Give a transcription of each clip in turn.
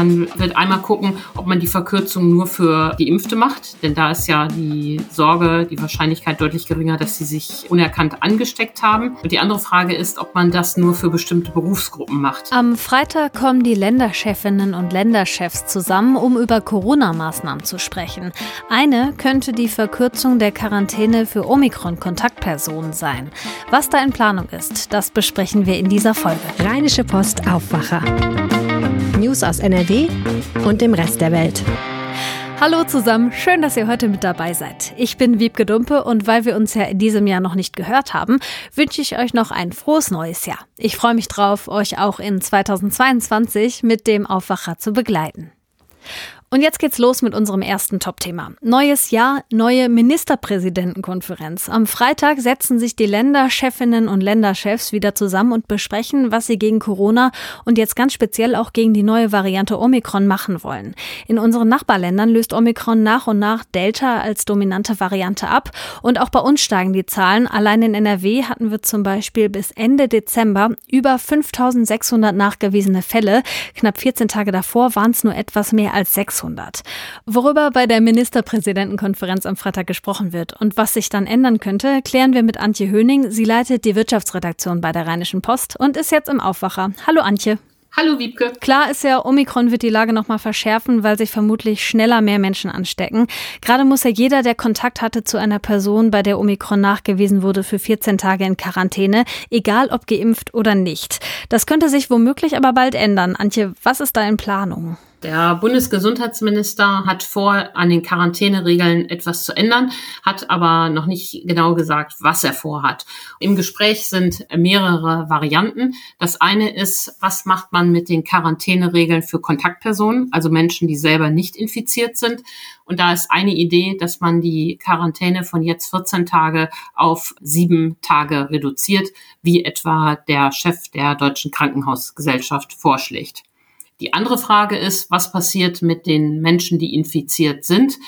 Man wird einmal gucken, ob man die Verkürzung nur für Geimpfte macht, denn da ist ja die Sorge, die Wahrscheinlichkeit deutlich geringer, dass sie sich unerkannt angesteckt haben. Und die andere Frage ist, ob man das nur für bestimmte Berufsgruppen macht. Am Freitag kommen die Länderchefinnen und Länderchefs zusammen, um über Corona-Maßnahmen zu sprechen. Eine könnte die Verkürzung der Quarantäne für Omikron-Kontaktpersonen sein. Was da in Planung ist, das besprechen wir in dieser Folge. Rheinische Post Aufwacher. News aus NRW und dem Rest der Welt. Hallo zusammen, schön, dass ihr heute mit dabei seid. Ich bin Wiebke Dumpe und weil wir uns ja in diesem Jahr noch nicht gehört haben, wünsche ich euch noch ein frohes neues Jahr. Ich freue mich drauf, euch auch in 2022 mit dem Aufwacher zu begleiten. Und jetzt geht's los mit unserem ersten Top-Thema. Neues Jahr, neue Ministerpräsidentenkonferenz. Am Freitag setzen sich die Länderchefinnen und Länderchefs wieder zusammen und besprechen, was sie gegen Corona und jetzt ganz speziell auch gegen die neue Variante Omikron machen wollen. In unseren Nachbarländern löst Omikron nach und nach Delta als dominante Variante ab und auch bei uns steigen die Zahlen. Allein in NRW hatten wir zum Beispiel bis Ende Dezember über 5600 nachgewiesene Fälle. Knapp 14 Tage davor waren es nur etwas mehr als 600. 600. Worüber bei der Ministerpräsidentenkonferenz am Freitag gesprochen wird und was sich dann ändern könnte, klären wir mit Antje Höning. Sie leitet die Wirtschaftsredaktion bei der Rheinischen Post und ist jetzt im Aufwacher. Hallo Antje. Hallo Wiebke. Klar ist ja, Omikron wird die Lage nochmal verschärfen, weil sich vermutlich schneller mehr Menschen anstecken. Gerade muss ja jeder, der Kontakt hatte zu einer Person, bei der Omikron nachgewiesen wurde, für 14 Tage in Quarantäne, egal ob geimpft oder nicht. Das könnte sich womöglich aber bald ändern. Antje, was ist da in Planung? Der Bundesgesundheitsminister hat vor, an den Quarantäneregeln etwas zu ändern, hat aber noch nicht genau gesagt, was er vorhat. Im Gespräch sind mehrere Varianten. Das eine ist, was macht man mit den Quarantäneregeln für Kontaktpersonen, also Menschen, die selber nicht infiziert sind. Und da ist eine Idee, dass man die Quarantäne von jetzt 14 Tage auf sieben Tage reduziert, wie etwa der Chef der Deutschen Krankenhausgesellschaft vorschlägt. Die andere Frage ist, was passiert mit den Menschen, die infiziert sind,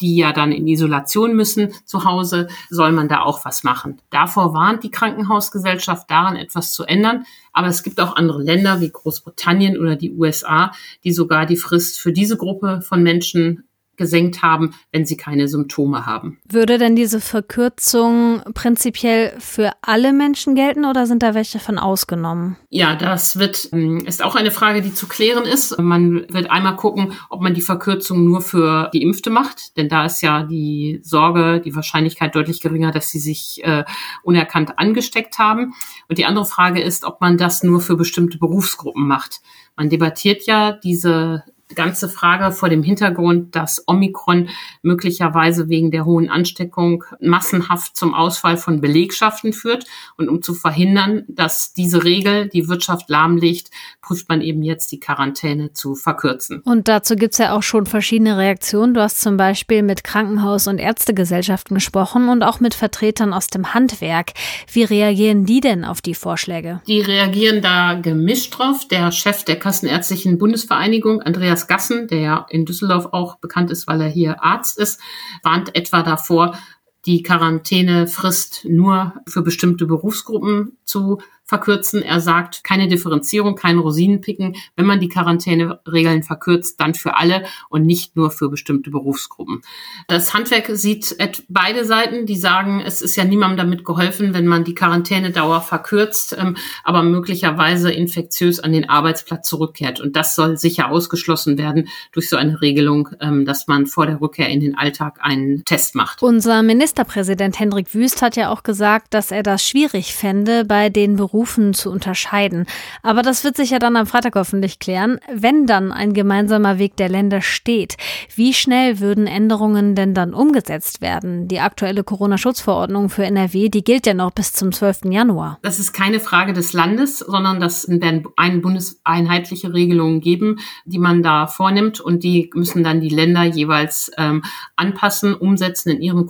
die ja dann in Isolation müssen zu Hause, soll man da auch was machen. Davor warnt die Krankenhausgesellschaft daran, etwas zu ändern. Aber es gibt auch andere Länder wie Großbritannien oder die USA, die sogar die Frist für diese Gruppe von Menschen gesenkt haben, wenn sie keine Symptome haben. Würde denn diese Verkürzung prinzipiell für alle Menschen gelten oder sind da welche von ausgenommen? Ja, das wird, ähm, ist auch eine Frage, die zu klären ist. Man wird einmal gucken, ob man die Verkürzung nur für Geimpfte macht, denn da ist ja die Sorge, die Wahrscheinlichkeit deutlich geringer, dass sie sich äh, unerkannt angesteckt haben. Und die andere Frage ist, ob man das nur für bestimmte Berufsgruppen macht. Man debattiert ja diese ganze Frage vor dem Hintergrund, dass Omikron möglicherweise wegen der hohen Ansteckung massenhaft zum Ausfall von Belegschaften führt. Und um zu verhindern, dass diese Regel die Wirtschaft lahmlegt, prüft man eben jetzt die Quarantäne zu verkürzen. Und dazu gibt's ja auch schon verschiedene Reaktionen. Du hast zum Beispiel mit Krankenhaus- und Ärztegesellschaften gesprochen und auch mit Vertretern aus dem Handwerk. Wie reagieren die denn auf die Vorschläge? Die reagieren da gemischt drauf. Der Chef der Kassenärztlichen Bundesvereinigung, Andreas Andreas Gassen, der ja in Düsseldorf auch bekannt ist, weil er hier Arzt ist, warnt etwa davor, die Quarantänefrist nur für bestimmte Berufsgruppen zu verkürzen. Er sagt, keine Differenzierung, kein Rosinenpicken. Wenn man die Quarantäneregeln verkürzt, dann für alle und nicht nur für bestimmte Berufsgruppen. Das Handwerk sieht beide Seiten, die sagen, es ist ja niemandem damit geholfen, wenn man die Quarantänedauer verkürzt, ähm, aber möglicherweise infektiös an den Arbeitsplatz zurückkehrt. Und das soll sicher ausgeschlossen werden durch so eine Regelung, ähm, dass man vor der Rückkehr in den Alltag einen Test macht. Unser Ministerpräsident Hendrik Wüst hat ja auch gesagt, dass er das schwierig fände, bei den Berufen zu unterscheiden. Aber das wird sich ja dann am Freitag hoffentlich klären, wenn dann ein gemeinsamer Weg der Länder steht. Wie schnell würden Änderungen denn dann umgesetzt werden? Die aktuelle Corona-Schutzverordnung für NRW, die gilt ja noch bis zum 12. Januar. Das ist keine Frage des Landes, sondern das werden eine bundeseinheitliche Regelungen geben, die man da vornimmt und die müssen dann die Länder jeweils ähm, anpassen, umsetzen in ihren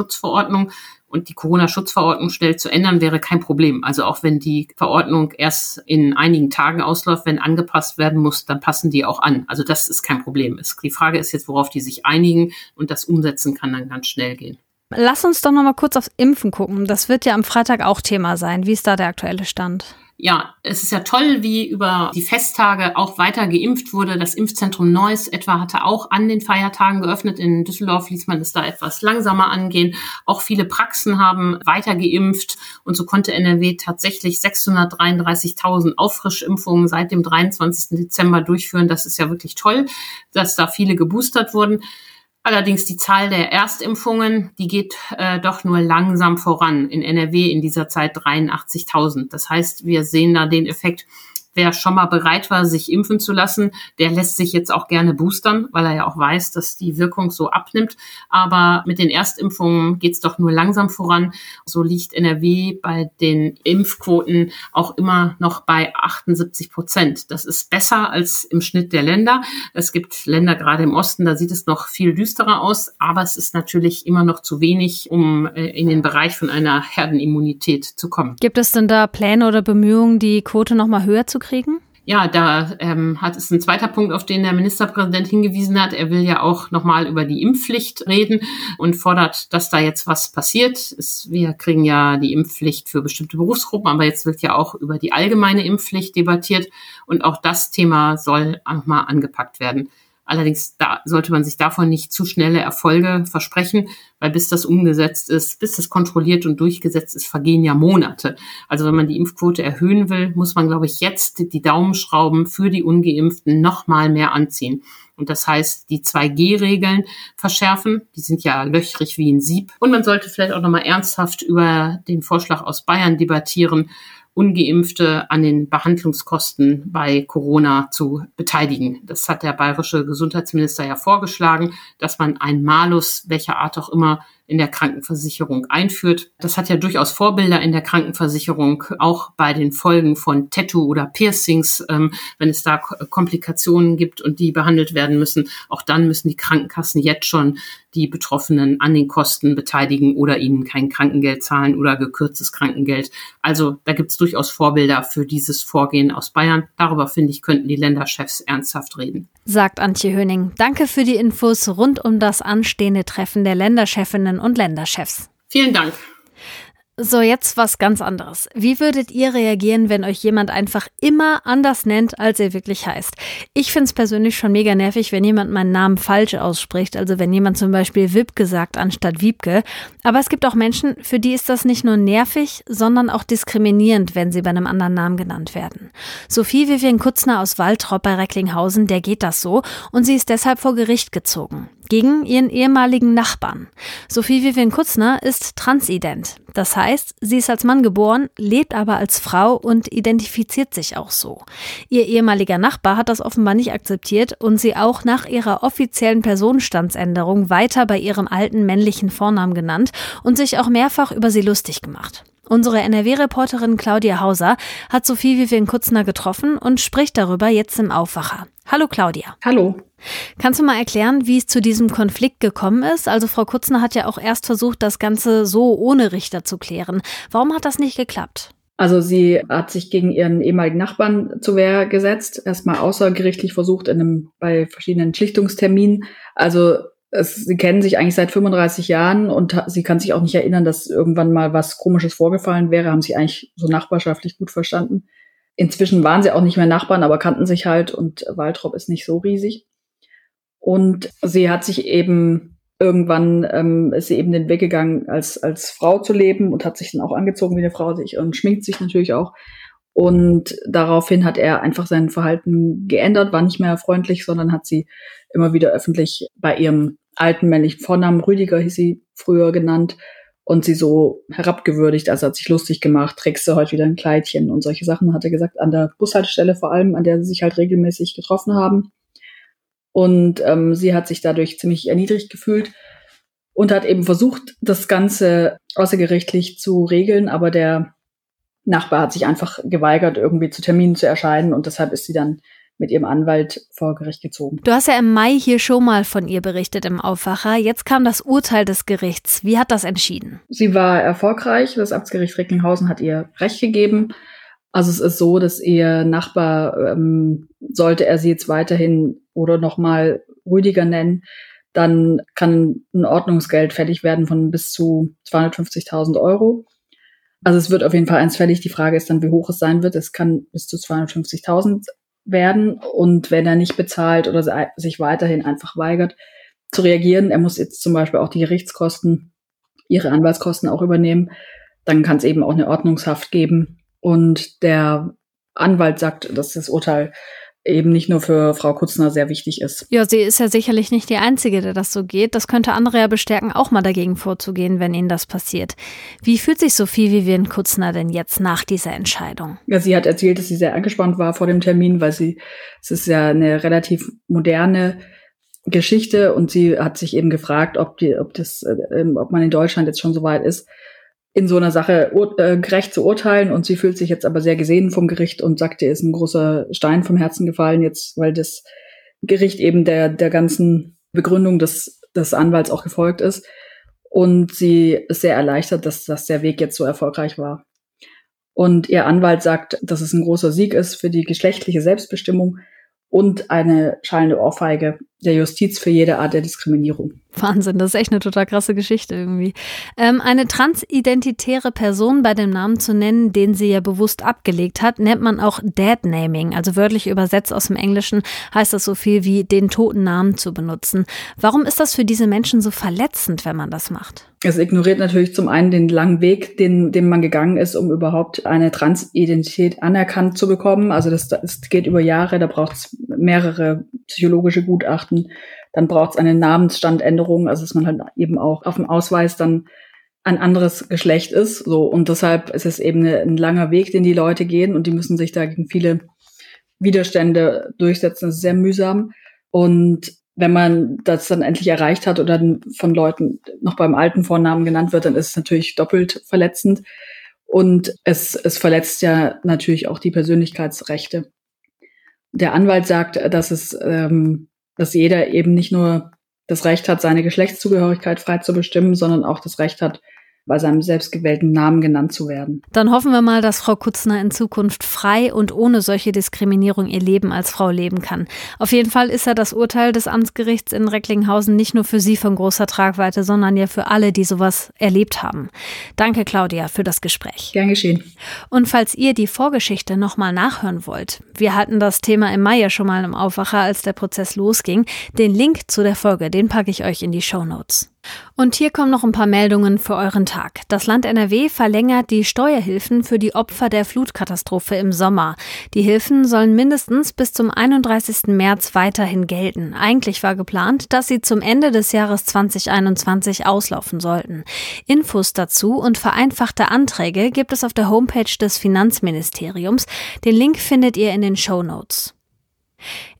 Corona-Schutzverordnung und die Corona-Schutzverordnung schnell zu ändern, wäre kein Problem. Also auch wenn die Verordnung erst in einigen Tagen ausläuft, wenn angepasst werden muss, dann passen die auch an. Also das ist kein Problem. Die Frage ist jetzt, worauf die sich einigen und das Umsetzen kann dann ganz schnell gehen. Lass uns doch noch mal kurz aufs Impfen gucken. Das wird ja am Freitag auch Thema sein. Wie ist da der aktuelle Stand? Ja, es ist ja toll, wie über die Festtage auch weiter geimpft wurde. Das Impfzentrum Neuss etwa hatte auch an den Feiertagen geöffnet. In Düsseldorf ließ man es da etwas langsamer angehen. Auch viele Praxen haben weiter geimpft und so konnte NRW tatsächlich 633.000 Auffrischimpfungen seit dem 23. Dezember durchführen. Das ist ja wirklich toll, dass da viele geboostert wurden. Allerdings die Zahl der Erstimpfungen, die geht äh, doch nur langsam voran. In NRW in dieser Zeit 83.000. Das heißt, wir sehen da den Effekt, wer schon mal bereit war, sich impfen zu lassen, der lässt sich jetzt auch gerne boostern, weil er ja auch weiß, dass die Wirkung so abnimmt. Aber mit den Erstimpfungen geht's doch nur langsam voran. So liegt NRW bei den Impfquoten auch immer noch bei 78 Prozent. Das ist besser als im Schnitt der Länder. Es gibt Länder gerade im Osten, da sieht es noch viel düsterer aus, aber es ist natürlich immer noch zu wenig, um äh, in den Bereich von einer Herdenimmunität zu kommen. Gibt es denn da Pläne oder Bemühungen, die Quote noch mal höher zu kriegen? Ja, da ähm, hat es ein zweiter Punkt, auf den der Ministerpräsident hingewiesen hat. Er will ja auch nochmal über die Impfpflicht reden und fordert, dass da jetzt was passiert. Es, wir kriegen ja die Impfpflicht für bestimmte Berufsgruppen, aber jetzt wird ja auch über die allgemeine Impfpflicht debattiert und auch das Thema soll nochmal angepackt werden. Allerdings da sollte man sich davon nicht zu schnelle Erfolge versprechen, weil bis das umgesetzt ist, bis das kontrolliert und durchgesetzt ist, vergehen ja Monate. Also wenn man die Impfquote erhöhen will, muss man, glaube ich, jetzt die Daumenschrauben für die Ungeimpften noch mal mehr anziehen. Und das heißt, die 2G-Regeln verschärfen. Die sind ja löchrig wie ein Sieb. Und man sollte vielleicht auch noch mal ernsthaft über den Vorschlag aus Bayern debattieren, Ungeimpfte an den Behandlungskosten bei Corona zu beteiligen. Das hat der bayerische Gesundheitsminister ja vorgeschlagen, dass man ein Malus, welcher Art auch immer, in der Krankenversicherung einführt. Das hat ja durchaus Vorbilder in der Krankenversicherung, auch bei den Folgen von Tattoo oder Piercings, ähm, wenn es da Komplikationen gibt und die behandelt werden müssen. Auch dann müssen die Krankenkassen jetzt schon die Betroffenen an den Kosten beteiligen oder ihnen kein Krankengeld zahlen oder gekürztes Krankengeld. Also da gibt es durchaus Vorbilder für dieses Vorgehen aus Bayern. Darüber, finde ich, könnten die Länderchefs ernsthaft reden. Sagt Antje Höning. Danke für die Infos rund um das anstehende Treffen der Länderchefinnen und Länderchefs. Vielen Dank. So, jetzt was ganz anderes. Wie würdet ihr reagieren, wenn euch jemand einfach immer anders nennt, als er wirklich heißt? Ich finde es persönlich schon mega nervig, wenn jemand meinen Namen falsch ausspricht. Also wenn jemand zum Beispiel Wipke sagt anstatt Wiebke. Aber es gibt auch Menschen, für die ist das nicht nur nervig, sondern auch diskriminierend, wenn sie bei einem anderen Namen genannt werden. Sophie Vivian Kutzner aus Waltrop bei Recklinghausen, der geht das so und sie ist deshalb vor Gericht gezogen gegen ihren ehemaligen Nachbarn. Sophie Vivian Kutzner ist transident. Das heißt, sie ist als Mann geboren, lebt aber als Frau und identifiziert sich auch so. Ihr ehemaliger Nachbar hat das offenbar nicht akzeptiert und sie auch nach ihrer offiziellen Personenstandsänderung weiter bei ihrem alten männlichen Vornamen genannt und sich auch mehrfach über sie lustig gemacht. Unsere NRW-Reporterin Claudia Hauser hat Sophie Vivian Kutzner getroffen und spricht darüber jetzt im Aufwacher. Hallo Claudia. Hallo. Kannst du mal erklären, wie es zu diesem Konflikt gekommen ist? Also Frau Kutzner hat ja auch erst versucht, das Ganze so ohne Richter zu klären. Warum hat das nicht geklappt? Also sie hat sich gegen ihren ehemaligen Nachbarn zur Wehr gesetzt, erstmal außergerichtlich versucht in einem, bei verschiedenen Schlichtungsterminen. Also es, sie kennen sich eigentlich seit 35 Jahren und sie kann sich auch nicht erinnern, dass irgendwann mal was Komisches vorgefallen wäre, haben sie eigentlich so nachbarschaftlich gut verstanden. Inzwischen waren sie auch nicht mehr Nachbarn, aber kannten sich halt und Waltrop ist nicht so riesig. Und sie hat sich eben irgendwann ähm, ist sie eben den Weg gegangen, als, als Frau zu leben und hat sich dann auch angezogen wie eine Frau sich und schminkt sich natürlich auch. Und daraufhin hat er einfach sein Verhalten geändert, war nicht mehr freundlich, sondern hat sie immer wieder öffentlich bei ihrem alten männlichen Vornamen, Rüdiger hieß sie früher genannt, und sie so herabgewürdigt, also hat sich lustig gemacht, trägst du heute wieder ein Kleidchen und solche Sachen, hat er gesagt, an der Bushaltestelle vor allem, an der sie sich halt regelmäßig getroffen haben. Und ähm, sie hat sich dadurch ziemlich erniedrigt gefühlt und hat eben versucht, das Ganze außergerichtlich zu regeln, aber der Nachbar hat sich einfach geweigert, irgendwie zu Terminen zu erscheinen und deshalb ist sie dann mit ihrem Anwalt vor Gericht gezogen. Du hast ja im Mai hier schon mal von ihr berichtet im Aufwacher. Jetzt kam das Urteil des Gerichts. Wie hat das entschieden? Sie war erfolgreich. Das Amtsgericht Recklinghausen hat ihr Recht gegeben. Also es ist so, dass ihr Nachbar, ähm, sollte er sie jetzt weiterhin oder nochmal Rüdiger nennen, dann kann ein Ordnungsgeld fällig werden von bis zu 250.000 Euro. Also es wird auf jeden Fall eins fällig. Die Frage ist dann, wie hoch es sein wird. Es kann bis zu 250.000 werden. Und wenn er nicht bezahlt oder sich weiterhin einfach weigert zu reagieren, er muss jetzt zum Beispiel auch die Gerichtskosten, ihre Anwaltskosten auch übernehmen, dann kann es eben auch eine Ordnungshaft geben. Und der Anwalt sagt, dass das Urteil eben nicht nur für Frau Kutzner sehr wichtig ist. Ja, sie ist ja sicherlich nicht die Einzige, der das so geht. Das könnte andere ja bestärken, auch mal dagegen vorzugehen, wenn ihnen das passiert. Wie fühlt sich Sophie Vivian Kutzner denn jetzt nach dieser Entscheidung? Ja, sie hat erzählt, dass sie sehr angespannt war vor dem Termin, weil sie, es ist ja eine relativ moderne Geschichte und sie hat sich eben gefragt, ob die, ob das, äh, ob man in Deutschland jetzt schon so weit ist, in so einer Sache äh, gerecht zu urteilen und sie fühlt sich jetzt aber sehr gesehen vom Gericht und sagt, ihr ist ein großer Stein vom Herzen gefallen jetzt, weil das Gericht eben der, der ganzen Begründung des, des Anwalts auch gefolgt ist. Und sie ist sehr erleichtert, dass, dass der Weg jetzt so erfolgreich war. Und ihr Anwalt sagt, dass es ein großer Sieg ist für die geschlechtliche Selbstbestimmung und eine schallende Ohrfeige der Justiz für jede Art der Diskriminierung. Wahnsinn, das ist echt eine total krasse Geschichte irgendwie. Ähm, eine transidentitäre Person bei dem Namen zu nennen, den sie ja bewusst abgelegt hat, nennt man auch Dead-Naming. Also wörtlich übersetzt aus dem Englischen heißt das so viel wie den toten Namen zu benutzen. Warum ist das für diese Menschen so verletzend, wenn man das macht? Es ignoriert natürlich zum einen den langen Weg, den, den man gegangen ist, um überhaupt eine Transidentität anerkannt zu bekommen. Also das, das geht über Jahre, da braucht es mehrere psychologische Gutachten dann braucht es eine Namensstandänderung, also dass man halt eben auch auf dem Ausweis dann ein anderes Geschlecht ist. So und deshalb ist es eben eine, ein langer Weg, den die Leute gehen und die müssen sich da gegen viele Widerstände durchsetzen. Das ist sehr mühsam und wenn man das dann endlich erreicht hat oder von Leuten noch beim alten Vornamen genannt wird, dann ist es natürlich doppelt verletzend. Und es, es verletzt ja natürlich auch die Persönlichkeitsrechte. Der Anwalt sagt, dass es ähm, dass jeder eben nicht nur das Recht hat, seine Geschlechtszugehörigkeit frei zu bestimmen, sondern auch das Recht hat, bei seinem selbstgewählten Namen genannt zu werden. Dann hoffen wir mal, dass Frau Kutzner in Zukunft frei und ohne solche Diskriminierung ihr Leben als Frau leben kann. Auf jeden Fall ist ja das Urteil des Amtsgerichts in Recklinghausen nicht nur für Sie von großer Tragweite, sondern ja für alle, die sowas erlebt haben. Danke, Claudia, für das Gespräch. Gern geschehen. Und falls ihr die Vorgeschichte nochmal nachhören wollt, wir hatten das Thema im Mai ja schon mal im Aufwacher, als der Prozess losging. Den Link zu der Folge, den packe ich euch in die Show Notes. Und hier kommen noch ein paar Meldungen für euren Tag. Das Land NRW verlängert die Steuerhilfen für die Opfer der Flutkatastrophe im Sommer. Die Hilfen sollen mindestens bis zum 31. März weiterhin gelten. Eigentlich war geplant, dass sie zum Ende des Jahres 2021 auslaufen sollten. Infos dazu und vereinfachte Anträge gibt es auf der Homepage des Finanzministeriums. Den Link findet ihr in den Show Notes.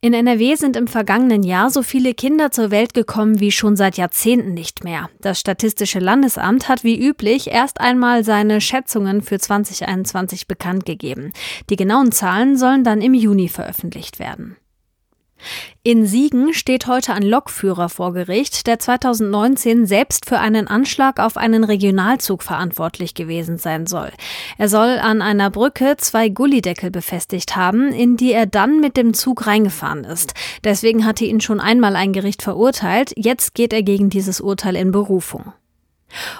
In NRW sind im vergangenen Jahr so viele Kinder zur Welt gekommen wie schon seit Jahrzehnten nicht mehr. Das Statistische Landesamt hat wie üblich erst einmal seine Schätzungen für 2021 bekannt gegeben. Die genauen Zahlen sollen dann im Juni veröffentlicht werden. In Siegen steht heute ein Lokführer vor Gericht, der 2019 selbst für einen Anschlag auf einen Regionalzug verantwortlich gewesen sein soll. Er soll an einer Brücke zwei Gullideckel befestigt haben, in die er dann mit dem Zug reingefahren ist. Deswegen hatte ihn schon einmal ein Gericht verurteilt, jetzt geht er gegen dieses Urteil in Berufung.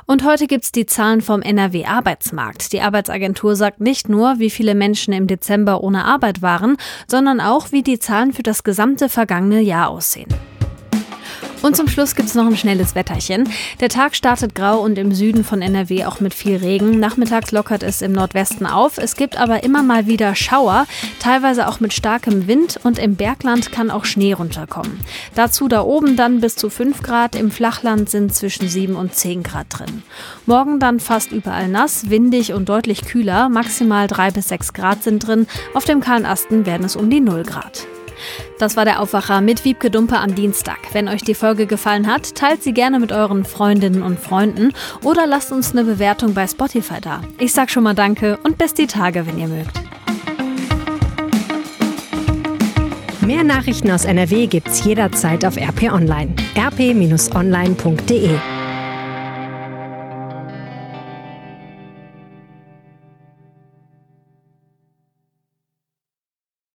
Und heute gibt's die Zahlen vom NRW Arbeitsmarkt. Die Arbeitsagentur sagt nicht nur, wie viele Menschen im Dezember ohne Arbeit waren, sondern auch, wie die Zahlen für das gesamte vergangene Jahr aussehen. Und zum Schluss gibt's noch ein schnelles Wetterchen. Der Tag startet grau und im Süden von NRW auch mit viel Regen. Nachmittags lockert es im Nordwesten auf. Es gibt aber immer mal wieder Schauer, teilweise auch mit starkem Wind und im Bergland kann auch Schnee runterkommen. Dazu da oben dann bis zu 5 Grad, im Flachland sind zwischen 7 und 10 Grad drin. Morgen dann fast überall nass, windig und deutlich kühler, maximal 3 bis 6 Grad sind drin. Auf dem kahlen Asten werden es um die 0 Grad. Das war der Aufwacher mit Wiebke Dumpe am Dienstag. Wenn euch die Folge gefallen hat, teilt sie gerne mit euren Freundinnen und Freunden oder lasst uns eine Bewertung bei Spotify da. Ich sag schon mal Danke und bis die Tage, wenn ihr mögt. Mehr Nachrichten aus NRW gibt's jederzeit auf RP Online. rp-online.de